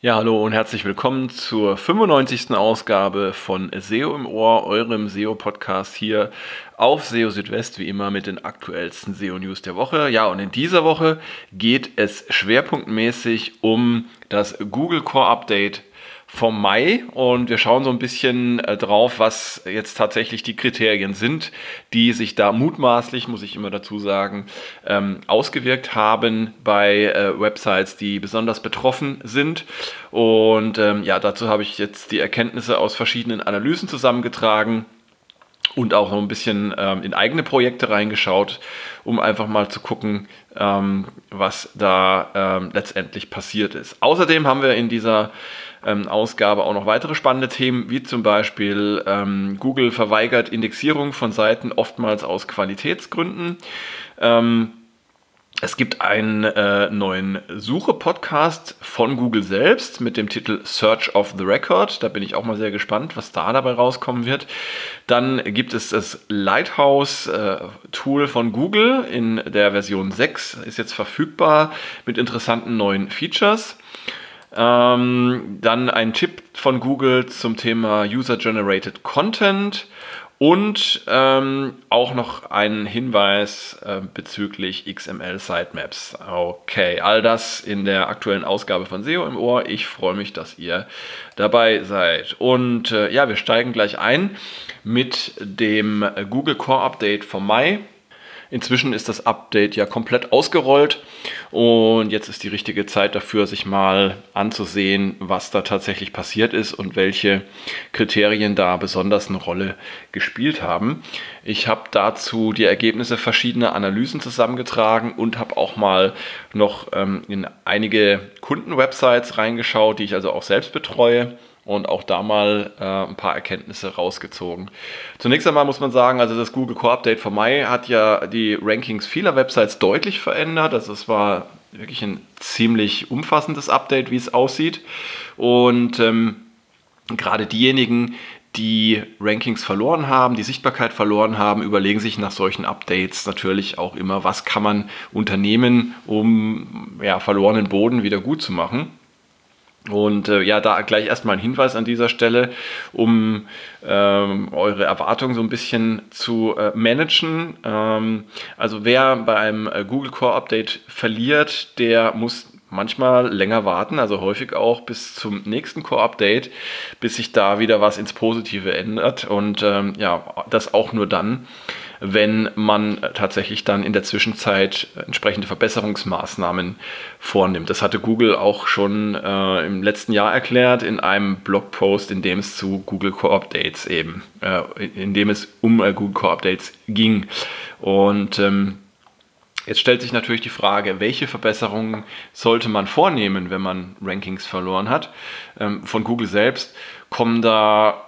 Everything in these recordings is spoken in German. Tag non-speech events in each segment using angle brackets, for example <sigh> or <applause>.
Ja, hallo und herzlich willkommen zur 95. Ausgabe von SEO im Ohr, eurem SEO-Podcast hier auf SEO Südwest, wie immer mit den aktuellsten SEO-News der Woche. Ja, und in dieser Woche geht es schwerpunktmäßig um das Google Core Update vom Mai und wir schauen so ein bisschen äh, drauf, was jetzt tatsächlich die Kriterien sind, die sich da mutmaßlich, muss ich immer dazu sagen, ähm, ausgewirkt haben bei äh, Websites, die besonders betroffen sind. Und ähm, ja, dazu habe ich jetzt die Erkenntnisse aus verschiedenen Analysen zusammengetragen und auch noch ein bisschen ähm, in eigene Projekte reingeschaut, um einfach mal zu gucken, ähm, was da ähm, letztendlich passiert ist. Außerdem haben wir in dieser ähm, Ausgabe auch noch weitere spannende Themen, wie zum Beispiel ähm, Google verweigert Indexierung von Seiten oftmals aus Qualitätsgründen. Ähm, es gibt einen äh, neuen Suche-Podcast von Google selbst mit dem Titel Search of the Record. Da bin ich auch mal sehr gespannt, was da dabei rauskommen wird. Dann gibt es das Lighthouse-Tool äh, von Google in der Version 6, ist jetzt verfügbar mit interessanten neuen Features. Ähm, dann ein Tipp von Google zum Thema User-Generated Content und ähm, auch noch ein Hinweis äh, bezüglich XML Sitemaps. Okay, all das in der aktuellen Ausgabe von SEO im Ohr. Ich freue mich, dass ihr dabei seid. Und äh, ja, wir steigen gleich ein mit dem Google Core Update vom Mai. Inzwischen ist das Update ja komplett ausgerollt und jetzt ist die richtige Zeit dafür, sich mal anzusehen, was da tatsächlich passiert ist und welche Kriterien da besonders eine Rolle gespielt haben. Ich habe dazu die Ergebnisse verschiedener Analysen zusammengetragen und habe auch mal noch ähm, in einige Kundenwebsites reingeschaut, die ich also auch selbst betreue und auch da mal äh, ein paar Erkenntnisse rausgezogen. Zunächst einmal muss man sagen, also das Google Core Update von Mai hat ja die Rankings vieler Websites deutlich verändert. Also es war wirklich ein ziemlich umfassendes Update, wie es aussieht. Und ähm, gerade diejenigen, die Rankings verloren haben, die Sichtbarkeit verloren haben, überlegen sich nach solchen Updates natürlich auch immer, was kann man unternehmen, um ja, verlorenen Boden wieder gut zu machen. Und äh, ja, da gleich erstmal ein Hinweis an dieser Stelle, um ähm, eure Erwartungen so ein bisschen zu äh, managen. Ähm, also wer bei einem äh, Google Core Update verliert, der muss manchmal länger warten, also häufig auch bis zum nächsten Core Update, bis sich da wieder was ins Positive ändert. Und ähm, ja, das auch nur dann, wenn man tatsächlich dann in der Zwischenzeit entsprechende Verbesserungsmaßnahmen vornimmt. Das hatte Google auch schon äh, im letzten Jahr erklärt in einem Blogpost, in dem es zu Google Core Updates eben, äh, in dem es um äh, Google Core Updates ging. Und ähm, Jetzt stellt sich natürlich die Frage, welche Verbesserungen sollte man vornehmen, wenn man Rankings verloren hat? Ähm, von Google selbst kommen da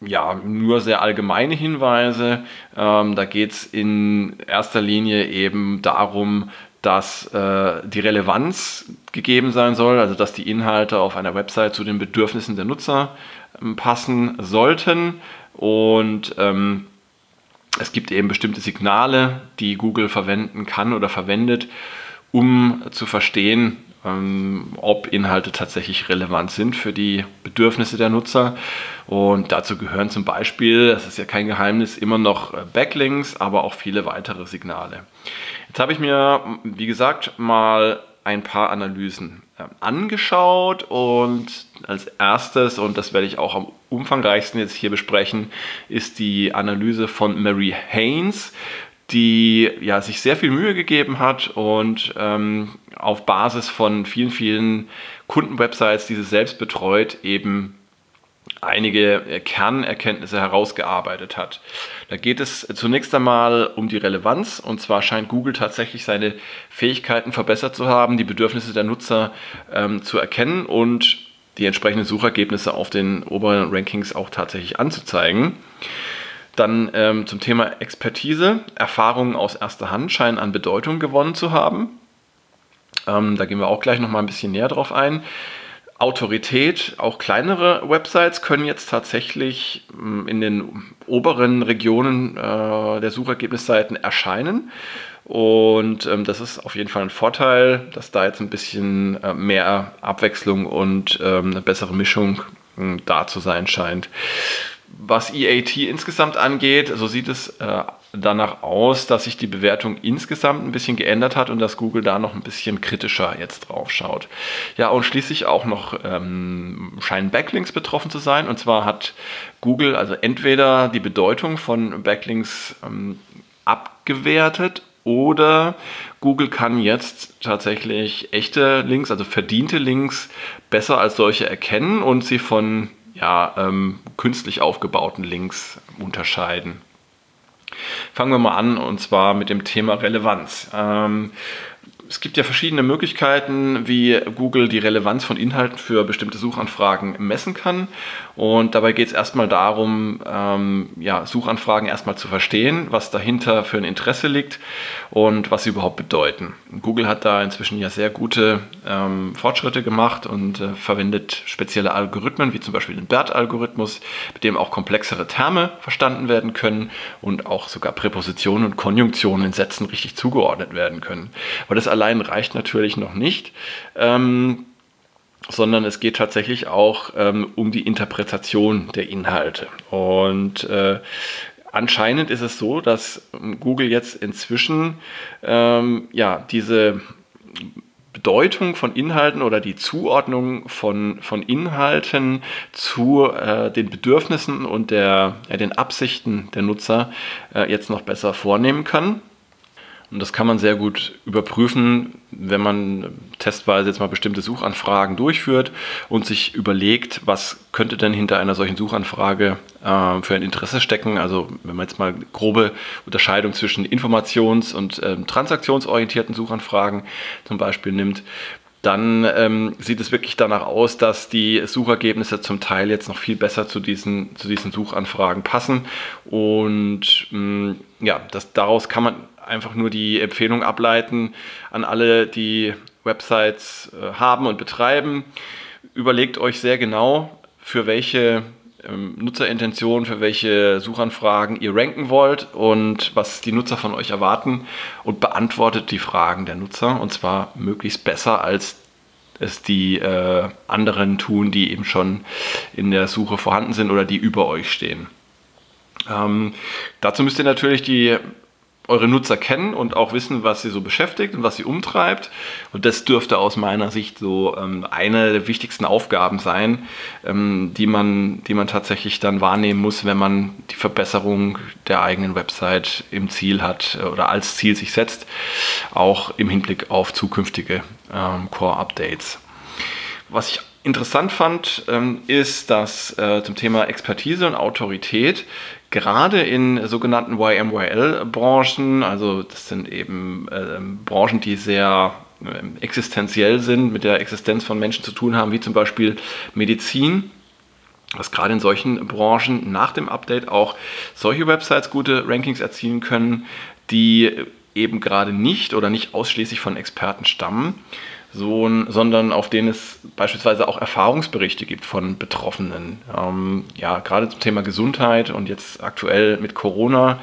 ja, nur sehr allgemeine Hinweise. Ähm, da geht es in erster Linie eben darum, dass äh, die Relevanz gegeben sein soll, also dass die Inhalte auf einer Website zu den Bedürfnissen der Nutzer ähm, passen sollten. Und ähm, es gibt eben bestimmte Signale, die Google verwenden kann oder verwendet, um zu verstehen, ob Inhalte tatsächlich relevant sind für die Bedürfnisse der Nutzer. Und dazu gehören zum Beispiel, das ist ja kein Geheimnis, immer noch äh, Backlinks, aber auch viele weitere Signale. Jetzt habe ich mir, wie gesagt, mal ein paar Analysen ähm, angeschaut und als erstes, und das werde ich auch am umfangreichsten jetzt hier besprechen, ist die Analyse von Mary Haynes die ja, sich sehr viel Mühe gegeben hat und ähm, auf Basis von vielen, vielen Kundenwebsites, die sie selbst betreut, eben einige äh, Kernerkenntnisse herausgearbeitet hat. Da geht es zunächst einmal um die Relevanz und zwar scheint Google tatsächlich seine Fähigkeiten verbessert zu haben, die Bedürfnisse der Nutzer ähm, zu erkennen und die entsprechenden Suchergebnisse auf den oberen Rankings auch tatsächlich anzuzeigen. Dann ähm, zum Thema Expertise. Erfahrungen aus erster Hand scheinen an Bedeutung gewonnen zu haben. Ähm, da gehen wir auch gleich nochmal ein bisschen näher drauf ein. Autorität, auch kleinere Websites können jetzt tatsächlich ähm, in den oberen Regionen äh, der Suchergebnisseiten erscheinen. Und ähm, das ist auf jeden Fall ein Vorteil, dass da jetzt ein bisschen äh, mehr Abwechslung und ähm, eine bessere Mischung äh, da zu sein scheint. Was EAT insgesamt angeht, so sieht es äh, danach aus, dass sich die Bewertung insgesamt ein bisschen geändert hat und dass Google da noch ein bisschen kritischer jetzt drauf schaut. Ja, und schließlich auch noch ähm, scheinen Backlinks betroffen zu sein. Und zwar hat Google also entweder die Bedeutung von Backlinks ähm, abgewertet oder Google kann jetzt tatsächlich echte Links, also verdiente Links, besser als solche erkennen und sie von ja, ähm, künstlich aufgebauten Links unterscheiden. Fangen wir mal an und zwar mit dem Thema Relevanz. Ähm, es gibt ja verschiedene Möglichkeiten, wie Google die Relevanz von Inhalten für bestimmte Suchanfragen messen kann. Und dabei geht es erstmal darum, ähm, ja, Suchanfragen erstmal zu verstehen, was dahinter für ein Interesse liegt und was sie überhaupt bedeuten. Google hat da inzwischen ja sehr gute ähm, Fortschritte gemacht und äh, verwendet spezielle Algorithmen, wie zum Beispiel den BERT-Algorithmus, mit dem auch komplexere Terme verstanden werden können und auch sogar Präpositionen und Konjunktionen in Sätzen richtig zugeordnet werden können. Aber das allein reicht natürlich noch nicht. Ähm, sondern es geht tatsächlich auch ähm, um die Interpretation der Inhalte. Und äh, anscheinend ist es so, dass Google jetzt inzwischen ähm, ja, diese Bedeutung von Inhalten oder die Zuordnung von, von Inhalten zu äh, den Bedürfnissen und der, ja, den Absichten der Nutzer äh, jetzt noch besser vornehmen kann. Und das kann man sehr gut überprüfen, wenn man testweise jetzt mal bestimmte Suchanfragen durchführt und sich überlegt, was könnte denn hinter einer solchen Suchanfrage äh, für ein Interesse stecken. Also wenn man jetzt mal grobe Unterscheidung zwischen informations- und äh, transaktionsorientierten Suchanfragen zum Beispiel nimmt, dann ähm, sieht es wirklich danach aus, dass die Suchergebnisse zum Teil jetzt noch viel besser zu diesen, zu diesen Suchanfragen passen. Und mh, mm, ja, das, daraus kann man einfach nur die Empfehlung ableiten an alle, die Websites äh, haben und betreiben. Überlegt euch sehr genau, für welche ähm, Nutzerintention, für welche Suchanfragen ihr ranken wollt und was die Nutzer von euch erwarten und beantwortet die Fragen der Nutzer und zwar möglichst besser als es die äh, anderen tun, die eben schon in der Suche vorhanden sind oder die über euch stehen. Ähm, dazu müsst ihr natürlich die eure Nutzer kennen und auch wissen, was sie so beschäftigt und was sie umtreibt. Und das dürfte aus meiner Sicht so ähm, eine der wichtigsten Aufgaben sein, ähm, die, man, die man tatsächlich dann wahrnehmen muss, wenn man die Verbesserung der eigenen Website im Ziel hat äh, oder als Ziel sich setzt, auch im Hinblick auf zukünftige ähm, Core-Updates. Was ich interessant fand, ähm, ist, dass äh, zum Thema Expertise und Autorität gerade in sogenannten YMYL-Branchen, also das sind eben äh, Branchen, die sehr äh, existenziell sind, mit der Existenz von Menschen zu tun haben, wie zum Beispiel Medizin, dass gerade in solchen Branchen nach dem Update auch solche Websites gute Rankings erzielen können, die eben gerade nicht oder nicht ausschließlich von Experten stammen so, sondern auf denen es beispielsweise auch Erfahrungsberichte gibt von Betroffenen. Ähm, ja, gerade zum Thema Gesundheit und jetzt aktuell mit Corona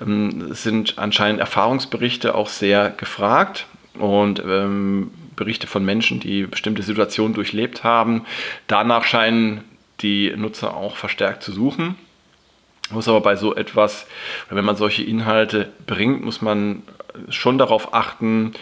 ähm, sind anscheinend Erfahrungsberichte auch sehr gefragt und ähm, Berichte von Menschen, die bestimmte Situationen durchlebt haben. Danach scheinen die Nutzer auch verstärkt zu suchen. Muss aber bei so etwas, wenn man solche Inhalte bringt, muss man schon darauf achten,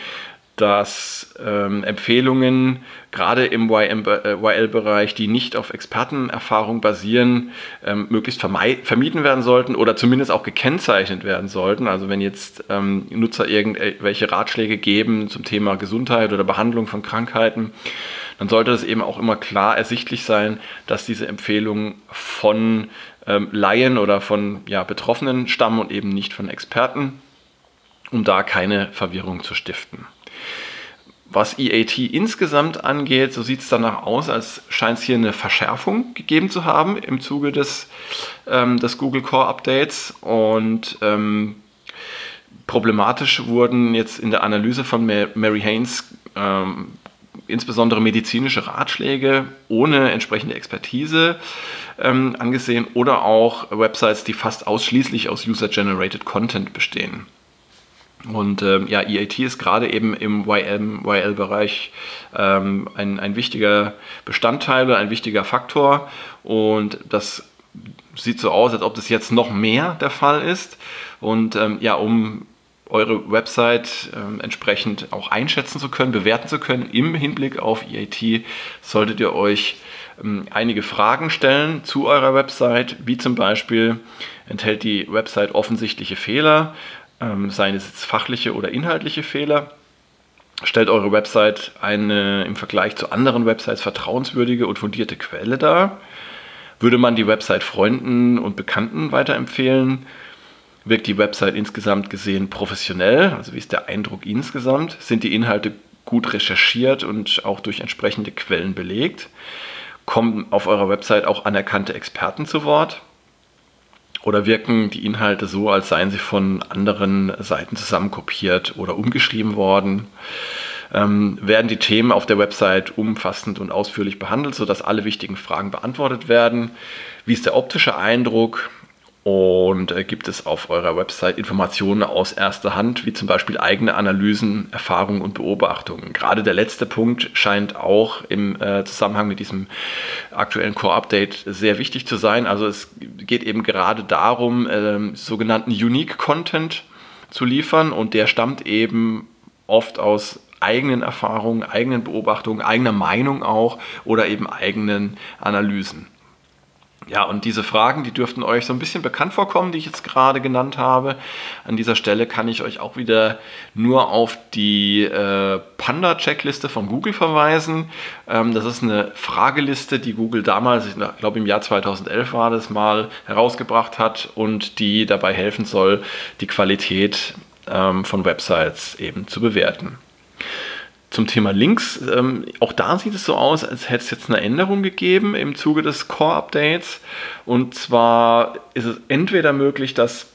dass ähm, Empfehlungen gerade im YL-Bereich, äh, die nicht auf Expertenerfahrung basieren, ähm, möglichst vermieden werden sollten oder zumindest auch gekennzeichnet werden sollten. Also wenn jetzt ähm, Nutzer irgendwelche Ratschläge geben zum Thema Gesundheit oder Behandlung von Krankheiten, dann sollte es eben auch immer klar ersichtlich sein, dass diese Empfehlungen von ähm, Laien oder von ja, Betroffenen stammen und eben nicht von Experten, um da keine Verwirrung zu stiften. Was EAT insgesamt angeht, so sieht es danach aus, als scheint es hier eine Verschärfung gegeben zu haben im Zuge des, ähm, des Google Core Updates. Und ähm, problematisch wurden jetzt in der Analyse von Mary Haynes ähm, insbesondere medizinische Ratschläge ohne entsprechende Expertise ähm, angesehen oder auch Websites, die fast ausschließlich aus User-Generated Content bestehen. Und ähm, ja, EAT ist gerade eben im YM-YL-Bereich ähm, ein, ein wichtiger Bestandteil oder ein wichtiger Faktor. Und das sieht so aus, als ob das jetzt noch mehr der Fall ist. Und ähm, ja, um eure Website ähm, entsprechend auch einschätzen zu können, bewerten zu können im Hinblick auf EAT, solltet ihr euch ähm, einige Fragen stellen zu eurer Website, wie zum Beispiel enthält die Website offensichtliche Fehler, ähm, seien es jetzt fachliche oder inhaltliche Fehler. Stellt eure Website eine im Vergleich zu anderen Websites vertrauenswürdige und fundierte Quelle dar? Würde man die Website Freunden und Bekannten weiterempfehlen? Wirkt die Website insgesamt gesehen professionell? Also wie ist der Eindruck insgesamt? Sind die Inhalte gut recherchiert und auch durch entsprechende Quellen belegt? Kommen auf eurer Website auch anerkannte Experten zu Wort? Oder wirken die Inhalte so, als seien sie von anderen Seiten zusammenkopiert oder umgeschrieben worden? Ähm, werden die Themen auf der Website umfassend und ausführlich behandelt, sodass alle wichtigen Fragen beantwortet werden? Wie ist der optische Eindruck? Und äh, gibt es auf eurer Website Informationen aus erster Hand, wie zum Beispiel eigene Analysen, Erfahrungen und Beobachtungen? Gerade der letzte Punkt scheint auch im äh, Zusammenhang mit diesem aktuellen Core-Update sehr wichtig zu sein. Also es geht eben gerade darum, äh, sogenannten Unique Content zu liefern und der stammt eben oft aus eigenen Erfahrungen, eigenen Beobachtungen, eigener Meinung auch oder eben eigenen Analysen. Ja, und diese Fragen, die dürften euch so ein bisschen bekannt vorkommen, die ich jetzt gerade genannt habe. An dieser Stelle kann ich euch auch wieder nur auf die äh, Panda-Checkliste von Google verweisen. Ähm, das ist eine Frageliste, die Google damals, ich glaube im Jahr 2011 war das mal, herausgebracht hat und die dabei helfen soll, die Qualität ähm, von Websites eben zu bewerten. Zum Thema Links, ähm, auch da sieht es so aus, als hätte es jetzt eine Änderung gegeben im Zuge des Core-Updates. Und zwar ist es entweder möglich, dass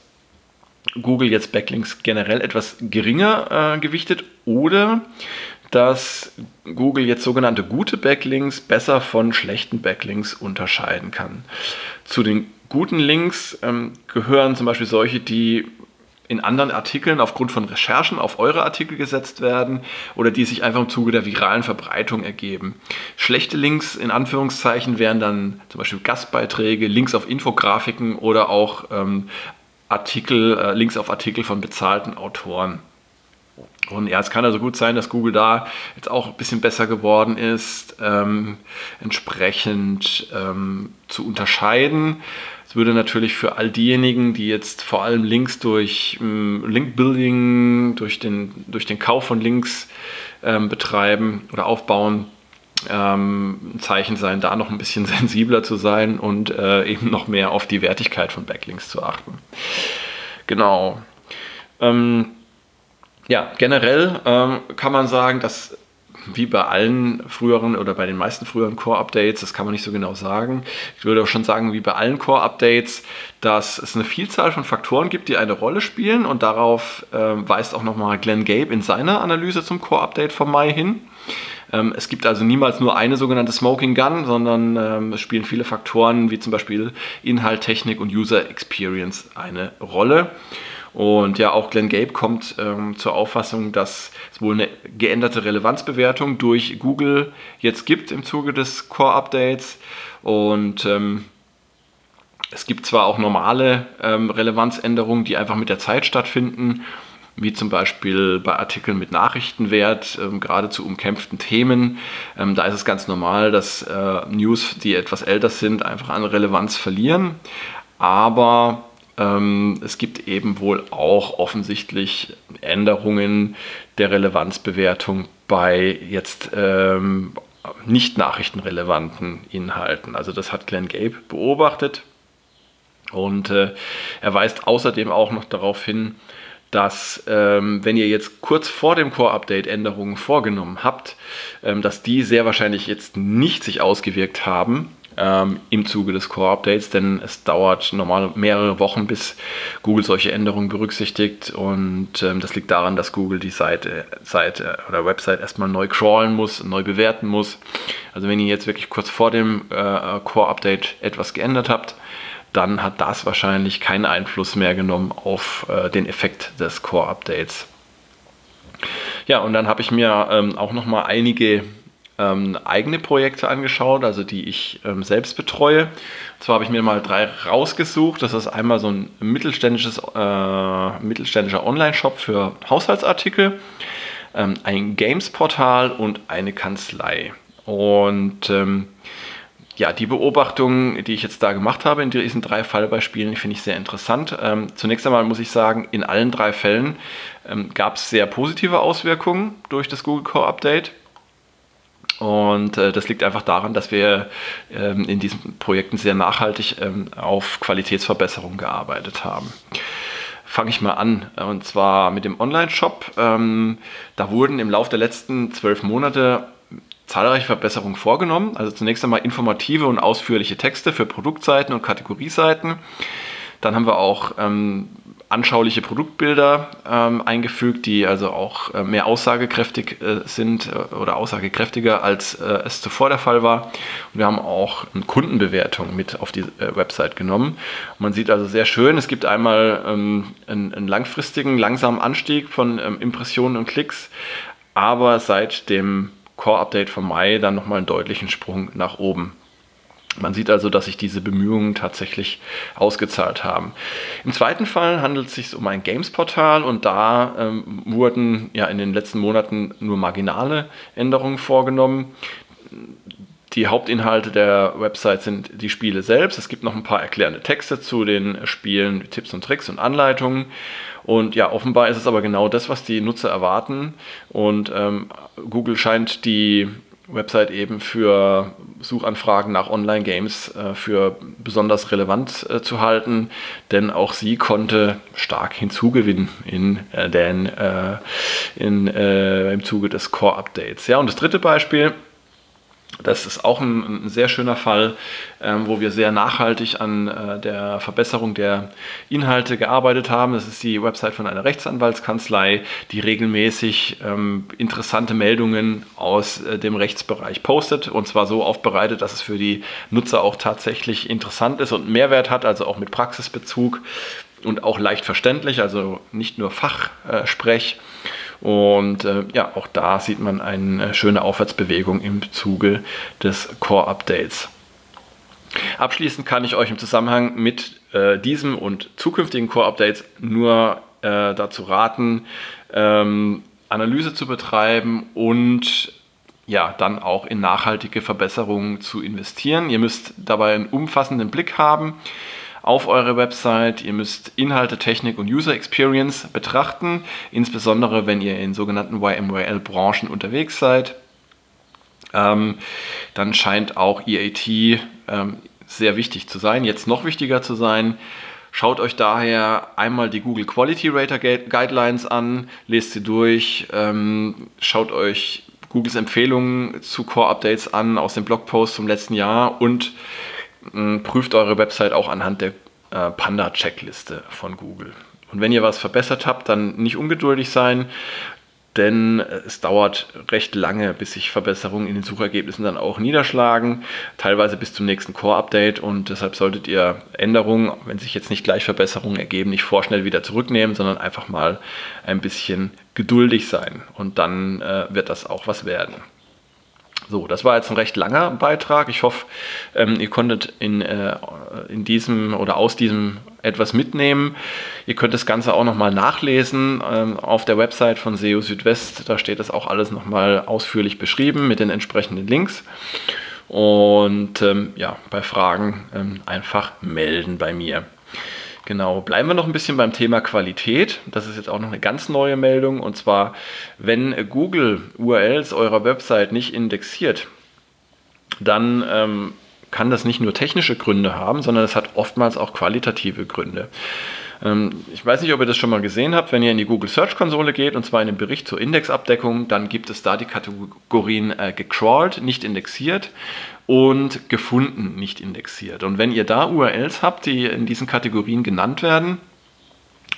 Google jetzt Backlinks generell etwas geringer äh, gewichtet oder dass Google jetzt sogenannte gute Backlinks besser von schlechten Backlinks unterscheiden kann. Zu den guten Links ähm, gehören zum Beispiel solche, die in anderen Artikeln aufgrund von Recherchen auf eure Artikel gesetzt werden oder die sich einfach im Zuge der viralen Verbreitung ergeben. Schlechte Links in Anführungszeichen wären dann zum Beispiel Gastbeiträge, Links auf Infografiken oder auch ähm, Artikel, äh, Links auf Artikel von bezahlten Autoren. Und ja, es kann also gut sein, dass Google da jetzt auch ein bisschen besser geworden ist, ähm, entsprechend ähm, zu unterscheiden. Würde natürlich für all diejenigen, die jetzt vor allem Links durch ähm, Link-Building, durch den, durch den Kauf von Links ähm, betreiben oder aufbauen, ähm, ein Zeichen sein, da noch ein bisschen <laughs> sensibler zu sein und äh, eben noch mehr auf die Wertigkeit von Backlinks zu achten. Genau. Ähm, ja, generell ähm, kann man sagen, dass wie bei allen früheren oder bei den meisten früheren Core-Updates, das kann man nicht so genau sagen. Ich würde auch schon sagen, wie bei allen Core-Updates, dass es eine Vielzahl von Faktoren gibt, die eine Rolle spielen und darauf äh, weist auch nochmal Glenn Gabe in seiner Analyse zum Core-Update vom Mai hin. Ähm, es gibt also niemals nur eine sogenannte Smoking Gun, sondern ähm, es spielen viele Faktoren wie zum Beispiel Inhalt, Technik und User Experience eine Rolle. Und ja, auch Glenn Gabe kommt ähm, zur Auffassung, dass es wohl eine geänderte Relevanzbewertung durch Google jetzt gibt im Zuge des Core-Updates. Und ähm, es gibt zwar auch normale ähm, Relevanzänderungen, die einfach mit der Zeit stattfinden, wie zum Beispiel bei Artikeln mit Nachrichtenwert, ähm, gerade zu umkämpften Themen. Ähm, da ist es ganz normal, dass äh, News, die etwas älter sind, einfach an Relevanz verlieren. Aber es gibt eben wohl auch offensichtlich Änderungen der Relevanzbewertung bei jetzt ähm, nicht nachrichtenrelevanten Inhalten. Also das hat Glenn Gabe beobachtet und äh, er weist außerdem auch noch darauf hin, dass ähm, wenn ihr jetzt kurz vor dem Core-Update Änderungen vorgenommen habt, ähm, dass die sehr wahrscheinlich jetzt nicht sich ausgewirkt haben ähm, im Zuge des Core-Updates, denn es dauert normal mehrere Wochen, bis Google solche Änderungen berücksichtigt und ähm, das liegt daran, dass Google die Seite, Seite oder Website erstmal neu crawlen muss, neu bewerten muss. Also wenn ihr jetzt wirklich kurz vor dem äh, Core-Update etwas geändert habt, dann hat das wahrscheinlich keinen Einfluss mehr genommen auf äh, den Effekt des Core-Updates. Ja, und dann habe ich mir ähm, auch noch mal einige ähm, eigene Projekte angeschaut, also die ich ähm, selbst betreue. Und zwar habe ich mir mal drei rausgesucht. Das ist einmal so ein mittelständisches, äh, mittelständischer Online-Shop für Haushaltsartikel, ähm, ein Games-Portal und eine Kanzlei. Und ähm, ja, die Beobachtungen, die ich jetzt da gemacht habe in diesen drei Fallbeispielen, finde ich sehr interessant. Ähm, zunächst einmal muss ich sagen, in allen drei Fällen ähm, gab es sehr positive Auswirkungen durch das Google Core Update. Und äh, das liegt einfach daran, dass wir ähm, in diesen Projekten sehr nachhaltig ähm, auf Qualitätsverbesserung gearbeitet haben. Fange ich mal an, und zwar mit dem Online-Shop. Ähm, da wurden im Laufe der letzten zwölf Monate zahlreiche Verbesserungen vorgenommen. Also zunächst einmal informative und ausführliche Texte für Produktseiten und Kategorieseiten. Dann haben wir auch ähm, anschauliche Produktbilder ähm, eingefügt, die also auch äh, mehr aussagekräftig äh, sind äh, oder aussagekräftiger als äh, es zuvor der Fall war. Und wir haben auch eine Kundenbewertung mit auf die äh, Website genommen. man sieht also sehr schön, es gibt einmal ähm, einen, einen, langfristigen, langsamen Anstieg von ähm, Impressionen und Klicks, aber seit dem Core-Update vom Mai dann nochmal einen deutlichen Sprung nach oben. Man sieht also, dass sich diese Bemühungen tatsächlich ausgezahlt haben. Im zweiten Fall handelt es sich um ein Games-Portal und da ähm, wurden ja in den letzten Monaten nur marginale Änderungen vorgenommen. Die Hauptinhalte der Website sind die Spiele selbst. Es gibt noch ein paar erklärende Texte zu den Spielen, Tipps und Tricks und Anleitungen. Und ja, offenbar ist es aber genau das, was die Nutzer erwarten. Und ähm, Google scheint die Website eben für Suchanfragen nach Online-Games äh, für besonders relevant äh, zu halten, denn auch sie konnte stark hinzugewinnen in äh, den, äh, in, äh, im Zuge des Core-Updates. Ja, und das dritte Beispiel das ist auch ein, ein sehr schöner Fall, ähm, wo wir sehr nachhaltig an äh, der Verbesserung der Inhalte gearbeitet haben. Das ist die Website von einer Rechtsanwaltskanzlei, die regelmäßig ähm, interessante Meldungen aus äh, dem Rechtsbereich postet und zwar so aufbereitet, dass es für die Nutzer auch tatsächlich interessant ist und Mehrwert hat, also auch mit Praxisbezug und auch leicht verständlich, also nicht nur Fachsprech. Äh, und äh, ja, auch da sieht man eine schöne Aufwärtsbewegung im Zuge des Core-Updates. Abschließend kann ich euch im Zusammenhang mit äh, diesem und zukünftigen Core-Updates nur äh, dazu raten, ähm, Analyse zu betreiben und ja, dann auch in nachhaltige Verbesserungen zu investieren. Ihr müsst dabei einen umfassenden Blick haben auf eure Website. Ihr müsst Inhalte, Technik und User Experience betrachten, insbesondere wenn ihr in sogenannten YMYL-Branchen unterwegs seid. Ähm, dann scheint auch EAT ähm, sehr wichtig zu sein, jetzt noch wichtiger zu sein. Schaut euch daher einmal die Google Quality Rater Guidelines an, lest sie durch, ähm, schaut euch Googles Empfehlungen zu Core Updates an aus dem Blogpost zum letzten Jahr und prüft eure Website auch anhand der äh, Panda-Checkliste von Google. Und wenn ihr was verbessert habt, dann nicht ungeduldig sein, denn es dauert recht lange, bis sich Verbesserungen in den Suchergebnissen dann auch niederschlagen, teilweise bis zum nächsten Core-Update und deshalb solltet ihr Änderungen, wenn sich jetzt nicht gleich Verbesserungen ergeben, nicht vorschnell wieder zurücknehmen, sondern einfach mal ein bisschen geduldig sein und dann äh, wird das auch was werden. So, das war jetzt ein recht langer Beitrag. Ich hoffe, ähm, ihr konntet in, äh, in diesem oder aus diesem etwas mitnehmen. Ihr könnt das Ganze auch nochmal nachlesen ähm, auf der Website von SEO Südwest. Da steht das auch alles nochmal ausführlich beschrieben mit den entsprechenden Links. Und ähm, ja, bei Fragen ähm, einfach melden bei mir. Genau, bleiben wir noch ein bisschen beim Thema Qualität. Das ist jetzt auch noch eine ganz neue Meldung. Und zwar, wenn Google URLs eurer Website nicht indexiert, dann ähm, kann das nicht nur technische Gründe haben, sondern es hat oftmals auch qualitative Gründe. Ähm, ich weiß nicht, ob ihr das schon mal gesehen habt, wenn ihr in die Google Search Konsole geht und zwar in den Bericht zur Indexabdeckung, dann gibt es da die Kategorien äh, gecrawled, nicht indexiert und gefunden nicht indexiert. Und wenn ihr da URLs habt, die in diesen Kategorien genannt werden,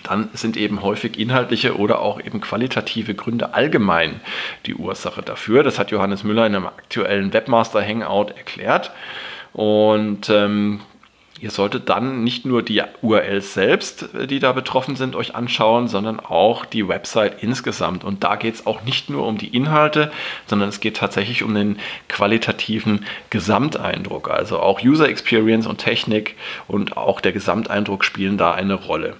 dann sind eben häufig inhaltliche oder auch eben qualitative Gründe allgemein die Ursache dafür. Das hat Johannes Müller in einem aktuellen Webmaster Hangout erklärt. Und ähm, Ihr solltet dann nicht nur die URLs selbst, äh, die da betroffen sind, euch anschauen, sondern auch die Website insgesamt. Und da geht es auch nicht nur um die Inhalte, sondern es geht tatsächlich um den qualitativen Gesamteindruck. Also auch User Experience und Technik und auch der Gesamteindruck spielen da eine Rolle.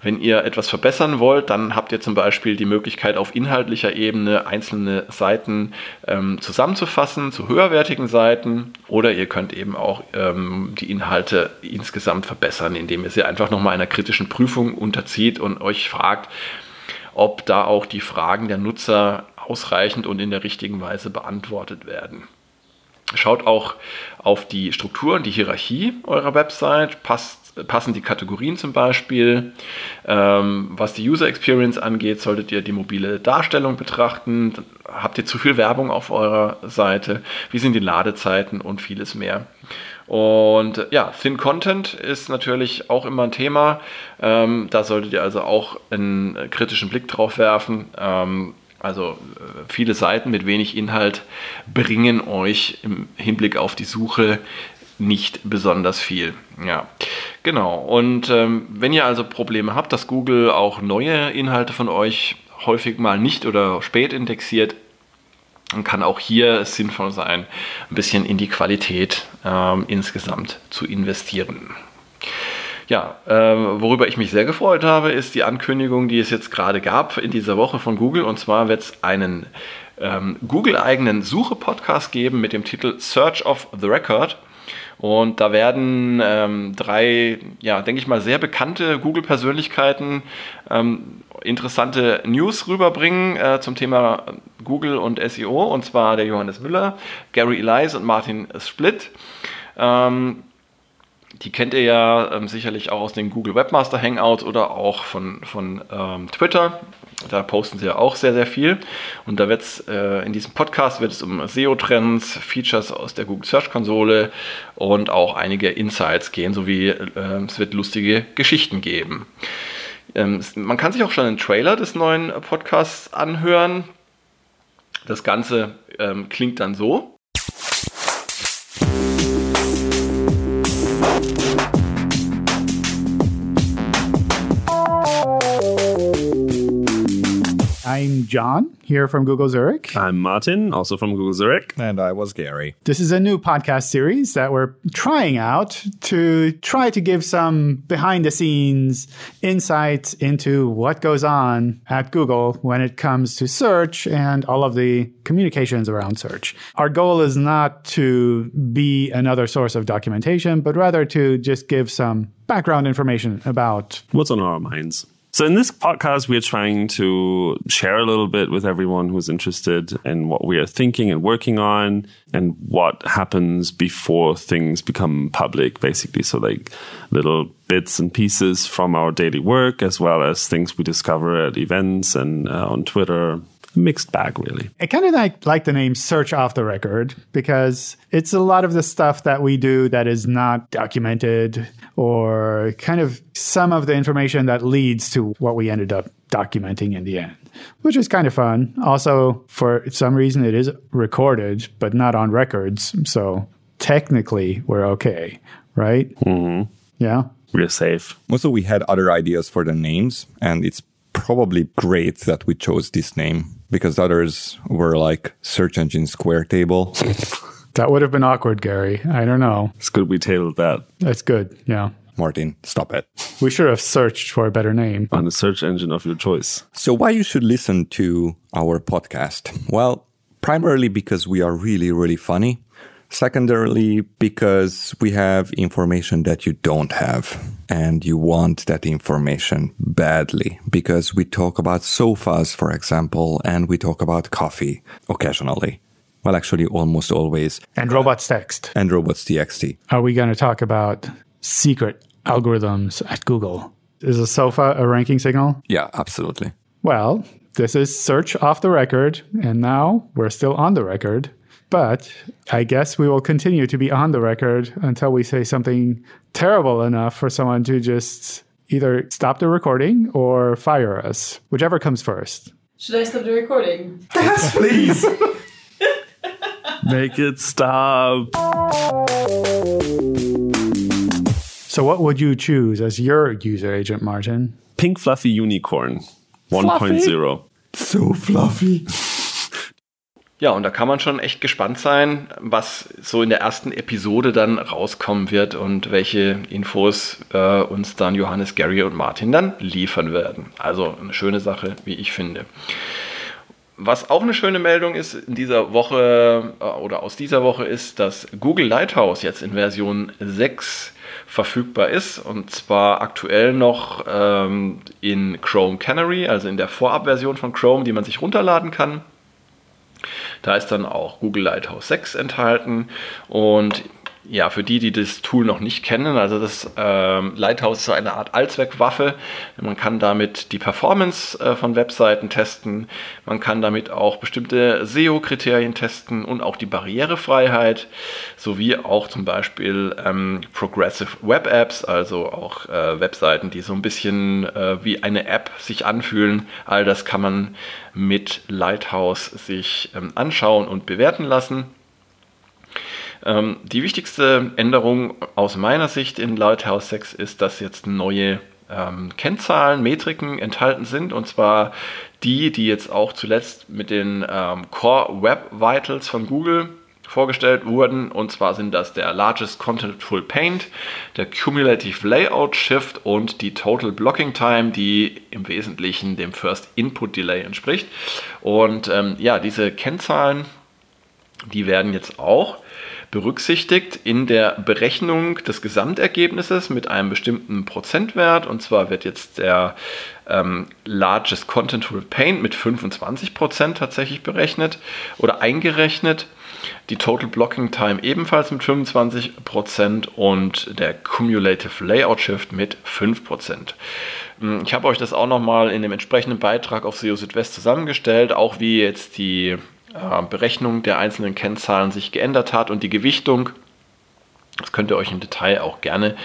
Wenn ihr etwas verbessern wollt, dann habt ihr zum Beispiel die Möglichkeit, auf inhaltlicher Ebene einzelne Seiten ähm, zusammenzufassen zu höherwertigen Seiten oder ihr könnt eben auch ähm, die Inhalte insgesamt verbessern, indem ihr sie einfach nochmal einer kritischen Prüfung unterzieht und euch fragt, ob da auch die Fragen der Nutzer ausreichend und in der richtigen Weise beantwortet werden. Schaut auch auf die Struktur und die Hierarchie eurer Website. Passt passen die Kategorien zum Beispiel. Ähm, was die User Experience angeht, solltet ihr die mobile Darstellung betrachten. Habt ihr zu viel Werbung auf eurer Seite? Wie sind die Ladezeiten und vieles mehr? Und ja, Thin Content ist natürlich auch immer ein Thema. Ähm, da solltet ihr also auch einen kritischen Blick drauf werfen. Ähm, also äh, viele Seiten mit wenig Inhalt bringen euch im Hinblick auf die Suche nicht besonders viel. Ja, genau. Und ähm, wenn ihr also Probleme habt, dass Google auch neue Inhalte von euch häufig mal nicht oder spät indexiert, dann kann auch hier es sinnvoll sein, ein bisschen in die Qualität ähm, insgesamt zu investieren. Ja, äh, worüber ich mich sehr gefreut habe, ist die Ankündigung, die es jetzt gerade gab in dieser Woche von Google. Und zwar wird es einen ähm, Google-eigenen Suche-Podcast geben mit dem Titel Search of the Record. Und da werden ähm, drei, ja, denke ich mal, sehr bekannte Google-Persönlichkeiten ähm, interessante News rüberbringen äh, zum Thema Google und SEO. Und zwar der Johannes Müller, Gary Elias und Martin Splitt. Ähm, die kennt ihr ja ähm, sicherlich auch aus den Google Webmaster Hangouts oder auch von, von ähm, Twitter. Da posten sie ja auch sehr, sehr viel. Und da wird es äh, in diesem Podcast wird es um SEO-Trends, Features aus der Google Search Konsole und auch einige Insights gehen, sowie äh, es wird lustige Geschichten geben. Ähm, man kann sich auch schon einen Trailer des neuen Podcasts anhören. Das Ganze ähm, klingt dann so. I'm John, here from Google Zurich. I'm Martin, also from Google Zurich. And I was Gary. This is a new podcast series that we're trying out to try to give some behind the scenes insights into what goes on at Google when it comes to search and all of the communications around search. Our goal is not to be another source of documentation, but rather to just give some background information about what's on our minds. So, in this podcast, we are trying to share a little bit with everyone who's interested in what we are thinking and working on and what happens before things become public, basically. So, like little bits and pieces from our daily work, as well as things we discover at events and uh, on Twitter mixed bag, really. I kind of like, like the name Search Off the Record because it's a lot of the stuff that we do that is not documented or kind of some of the information that leads to what we ended up documenting in the end, which is kind of fun. Also, for some reason, it is recorded, but not on records. So technically, we're okay, right? Mm-hmm. Yeah. We're safe. Also, we had other ideas for the names, and it's probably great that we chose this name because others were like search engine square table. that would have been awkward, Gary. I don't know. It's good we tabled that. That's good. Yeah. Martin, stop it. We should have searched for a better name. On the search engine of your choice. So, why you should listen to our podcast? Well, primarily because we are really, really funny. Secondarily, because we have information that you don't have and you want that information badly because we talk about sofas, for example, and we talk about coffee occasionally. Well, actually, almost always. And robots text. And robots txt. Are we going to talk about secret algorithms at Google? Is a sofa a ranking signal? Yeah, absolutely. Well, this is search off the record, and now we're still on the record. But I guess we will continue to be on the record until we say something terrible enough for someone to just either stop the recording or fire us, whichever comes first. Should I stop the recording? Yes, please. <laughs> Make it stop. So, what would you choose as your user agent, Martin? Pink Fluffy Unicorn 1.0. So fluffy. Ja, und da kann man schon echt gespannt sein, was so in der ersten Episode dann rauskommen wird und welche Infos äh, uns dann Johannes, Gary und Martin dann liefern werden. Also eine schöne Sache, wie ich finde. Was auch eine schöne Meldung ist in dieser Woche äh, oder aus dieser Woche ist, dass Google Lighthouse jetzt in Version 6 verfügbar ist und zwar aktuell noch ähm, in Chrome Canary, also in der Vorabversion von Chrome, die man sich runterladen kann. Da ist dann auch Google Lighthouse 6 enthalten. Und ja, für die, die das Tool noch nicht kennen, also das ähm, Lighthouse ist eine Art Allzweckwaffe. Man kann damit die Performance äh, von Webseiten testen. Man kann damit auch bestimmte SEO-Kriterien testen und auch die Barrierefreiheit sowie auch zum Beispiel ähm, Progressive Web Apps, also auch äh, Webseiten, die so ein bisschen äh, wie eine App sich anfühlen. All das kann man mit Lighthouse sich ähm, anschauen und bewerten lassen. Ähm, die wichtigste Änderung aus meiner Sicht in Lighthouse 6 ist, dass jetzt neue ähm, Kennzahlen, Metriken enthalten sind und zwar die, die jetzt auch zuletzt mit den ähm, Core Web Vitals von Google vorgestellt wurden. Und zwar sind das der Largest Contentful Paint, der Cumulative Layout Shift und die Total Blocking Time, die im Wesentlichen dem First Input Delay entspricht. Und ähm, ja, diese Kennzahlen, die werden jetzt auch berücksichtigt in der Berechnung des Gesamtergebnisses mit einem bestimmten Prozentwert. Und zwar wird jetzt der ähm, Largest Contentful Paint mit 25% tatsächlich berechnet oder eingerechnet. Die Total Blocking Time ebenfalls mit 25% und der Cumulative Layout Shift mit 5%. Hm, ich habe euch das auch nochmal in dem entsprechenden Beitrag auf SEO Südwest zusammengestellt, auch wie jetzt die äh, Berechnung der einzelnen Kennzahlen sich geändert hat und die Gewichtung. Das könnt ihr euch im Detail auch gerne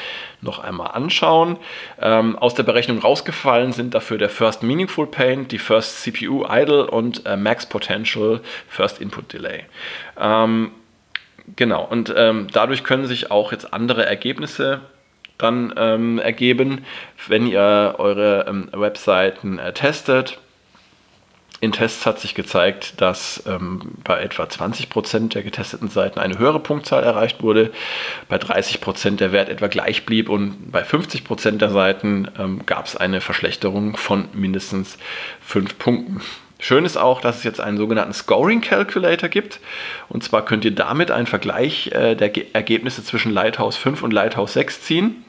noch einmal anschauen. Ähm, aus der Berechnung rausgefallen sind dafür der First Meaningful Paint, die First CPU Idle und äh, Max Potential First Input Delay. Ähm, genau, und ähm, dadurch können sich auch jetzt andere Ergebnisse dann ähm, ergeben, wenn ihr eure ähm, Webseiten äh, testet in Tests hat sich gezeigt, dass ähm, bei etwa 20 Prozent der getesteten Seiten eine höhere Punktzahl erreicht wurde, bei 30 Prozent der Wert etwa gleich blieb und bei 50 Prozent der Seiten ähm, gab es eine Verschlechterung von mindestens 5 Punkten. Schön ist auch, dass es jetzt einen sogenannten Scoring Calculator gibt. Und zwar könnt ihr damit einen Vergleich äh, der Ge Ergebnisse zwischen Lighthouse 5 und Lighthouse 6 ziehen.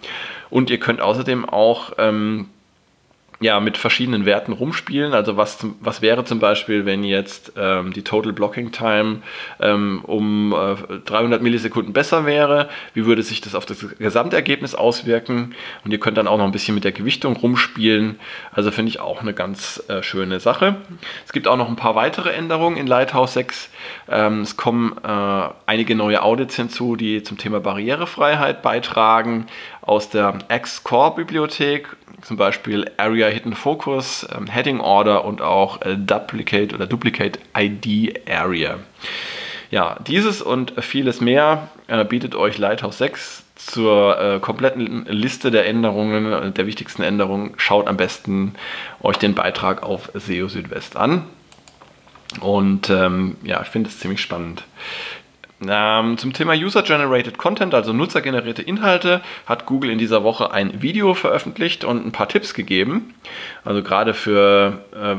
Und ihr könnt außerdem auch ähm, ja, mit verschiedenen Werten rumspielen. Also was, was wäre zum Beispiel, wenn jetzt ähm, die Total Blocking Time ähm, um äh, 300 Millisekunden besser wäre? Wie würde sich das auf das Gesamtergebnis auswirken? Und ihr könnt dann auch noch ein bisschen mit der Gewichtung rumspielen. Also finde ich auch eine ganz äh, schöne Sache. Es gibt auch noch ein paar weitere Änderungen in Lighthouse 6. Ähm, es kommen äh, einige neue Audits hinzu, die zum Thema Barrierefreiheit beitragen aus der X-Core-Bibliothek zum Beispiel Area Hidden Focus, ähm, Heading Order und auch äh, Duplicate oder Duplicate ID Area. Ja, dieses und vieles mehr äh, bietet euch Lighthouse 6 zur äh, kompletten Liste der Änderungen, äh, der wichtigsten Änderungen. Schaut am besten euch den Beitrag auf SEO Südwest an. Und ähm, ja, ich finde es ziemlich spannend. Ähm, zum Thema User-Generated Content, also nutzergenerierte Inhalte, hat Google in dieser Woche ein Video veröffentlicht und ein paar Tipps gegeben. Also gerade für äh,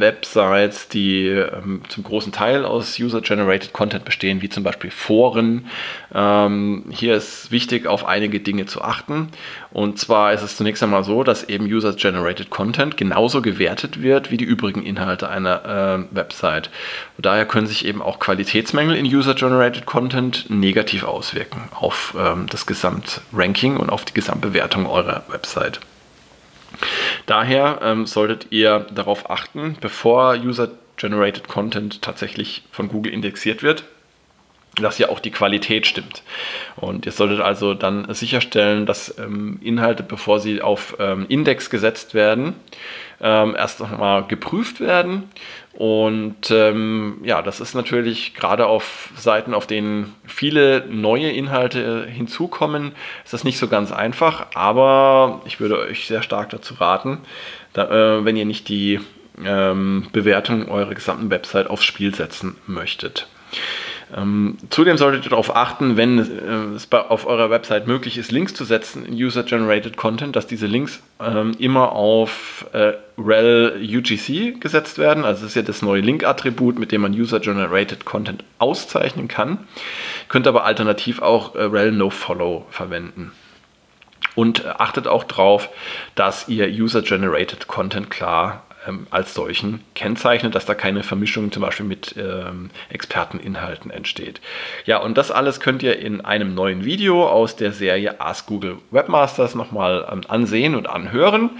Websites, die ähm, zum großen Teil aus User-Generated Content bestehen, wie zum Beispiel Foren. Ähm, hier ist wichtig, auf einige Dinge zu achten. Und zwar ist es zunächst einmal so, dass eben User-Generated Content genauso gewertet wird wie die übrigen Inhalte einer äh, Website. Und daher können sich eben auch Qualitätsmängel in User-Generated Content negativ auswirken auf ähm, das Gesamtranking und auf die Gesamtbewertung eurer Website. Daher ähm, solltet ihr darauf achten, bevor User-Generated Content tatsächlich von Google indexiert wird, dass ja auch die Qualität stimmt. Und ihr solltet also dann sicherstellen, dass ähm, Inhalte, bevor sie auf ähm, Index gesetzt werden, ähm, erst nochmal geprüft werden. Und ähm, ja, das ist natürlich gerade auf Seiten, auf denen viele neue Inhalte hinzukommen, ist das nicht so ganz einfach. Aber ich würde euch sehr stark dazu raten, da, äh, wenn ihr nicht die ähm, Bewertung eurer gesamten Website aufs Spiel setzen möchtet. Ähm, zudem solltet ihr darauf achten, wenn äh, es bei, auf eurer Website möglich ist, Links zu setzen in User-Generated Content, dass diese Links ähm, immer auf äh, rel UGC gesetzt werden. Also das ist ja das neue Link-Attribut, mit dem man User-Generated Content auszeichnen kann. Ihr könnt aber alternativ auch äh, rel NoFollow verwenden. Und achtet auch darauf, dass ihr User-Generated Content klar ähm, als solchen kennzeichnet, dass da keine Vermischung zum Beispiel mit ähm, Experteninhalten entsteht. Ja, und das alles könnt ihr in einem neuen Video aus der Serie Ask Google Webmasters nochmal ähm, ansehen und anhören.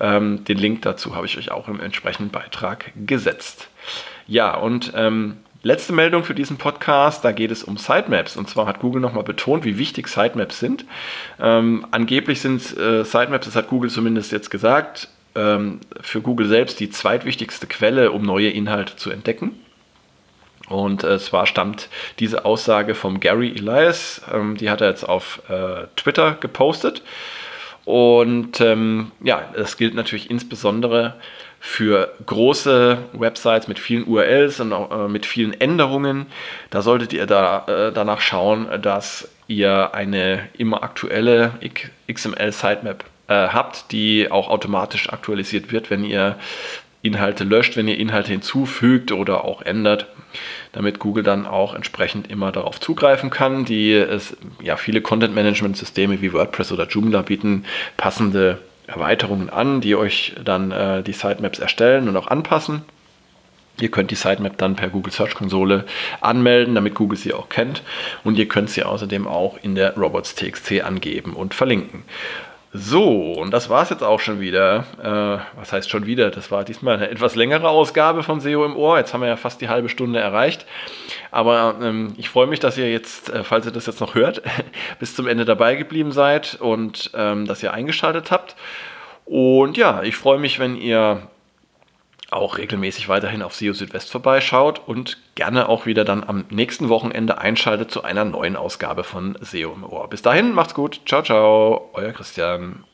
Ähm, den Link dazu habe ich euch auch im entsprechenden Beitrag gesetzt. Ja, und ähm, Letzte Meldung für diesen Podcast, da geht es um Sitemaps. Und zwar hat Google nochmal betont, wie wichtig Sitemaps sind. Ähm, angeblich sind äh, Sitemaps, das hat Google zumindest jetzt gesagt, ähm, für Google selbst die zweitwichtigste Quelle, um neue Inhalte zu entdecken. Und äh, zwar stammt diese Aussage vom Gary Elias, ähm, die hat er jetzt auf äh, Twitter gepostet. Und ähm, ja, das gilt natürlich insbesondere für große Websites mit vielen URLs und auch, äh, mit vielen Änderungen. Da solltet ihr da, äh, danach schauen, dass ihr eine immer aktuelle XML-Sitemap äh, habt, die auch automatisch aktualisiert wird, wenn ihr Inhalte löscht, wenn ihr Inhalte hinzufügt oder auch ändert, damit Google dann auch entsprechend immer darauf zugreifen kann. Die es, ja, viele Content-Management-Systeme wie WordPress oder Joomla bieten passende Erweiterungen an, die euch dann äh, die Sitemaps erstellen und auch anpassen. Ihr könnt die Sitemap dann per Google Search Konsole anmelden, damit Google sie auch kennt. Und ihr könnt sie außerdem auch in der Robots.txt angeben und verlinken. So, und das war es jetzt auch schon wieder. Äh, was heißt schon wieder? Das war diesmal eine etwas längere Ausgabe von SEO im Ohr. Jetzt haben wir ja fast die halbe Stunde erreicht. Aber ähm, ich freue mich, dass ihr jetzt, äh, falls ihr das jetzt noch hört, <laughs> bis zum Ende dabei geblieben seid und ähm, dass ihr eingeschaltet habt. Und ja, ich freue mich, wenn ihr auch regelmäßig weiterhin auf SEO Südwest vorbeischaut und gerne auch wieder dann am nächsten Wochenende einschaltet zu einer neuen Ausgabe von SEO im Ohr. Bis dahin, macht's gut. Ciao, ciao. Euer Christian.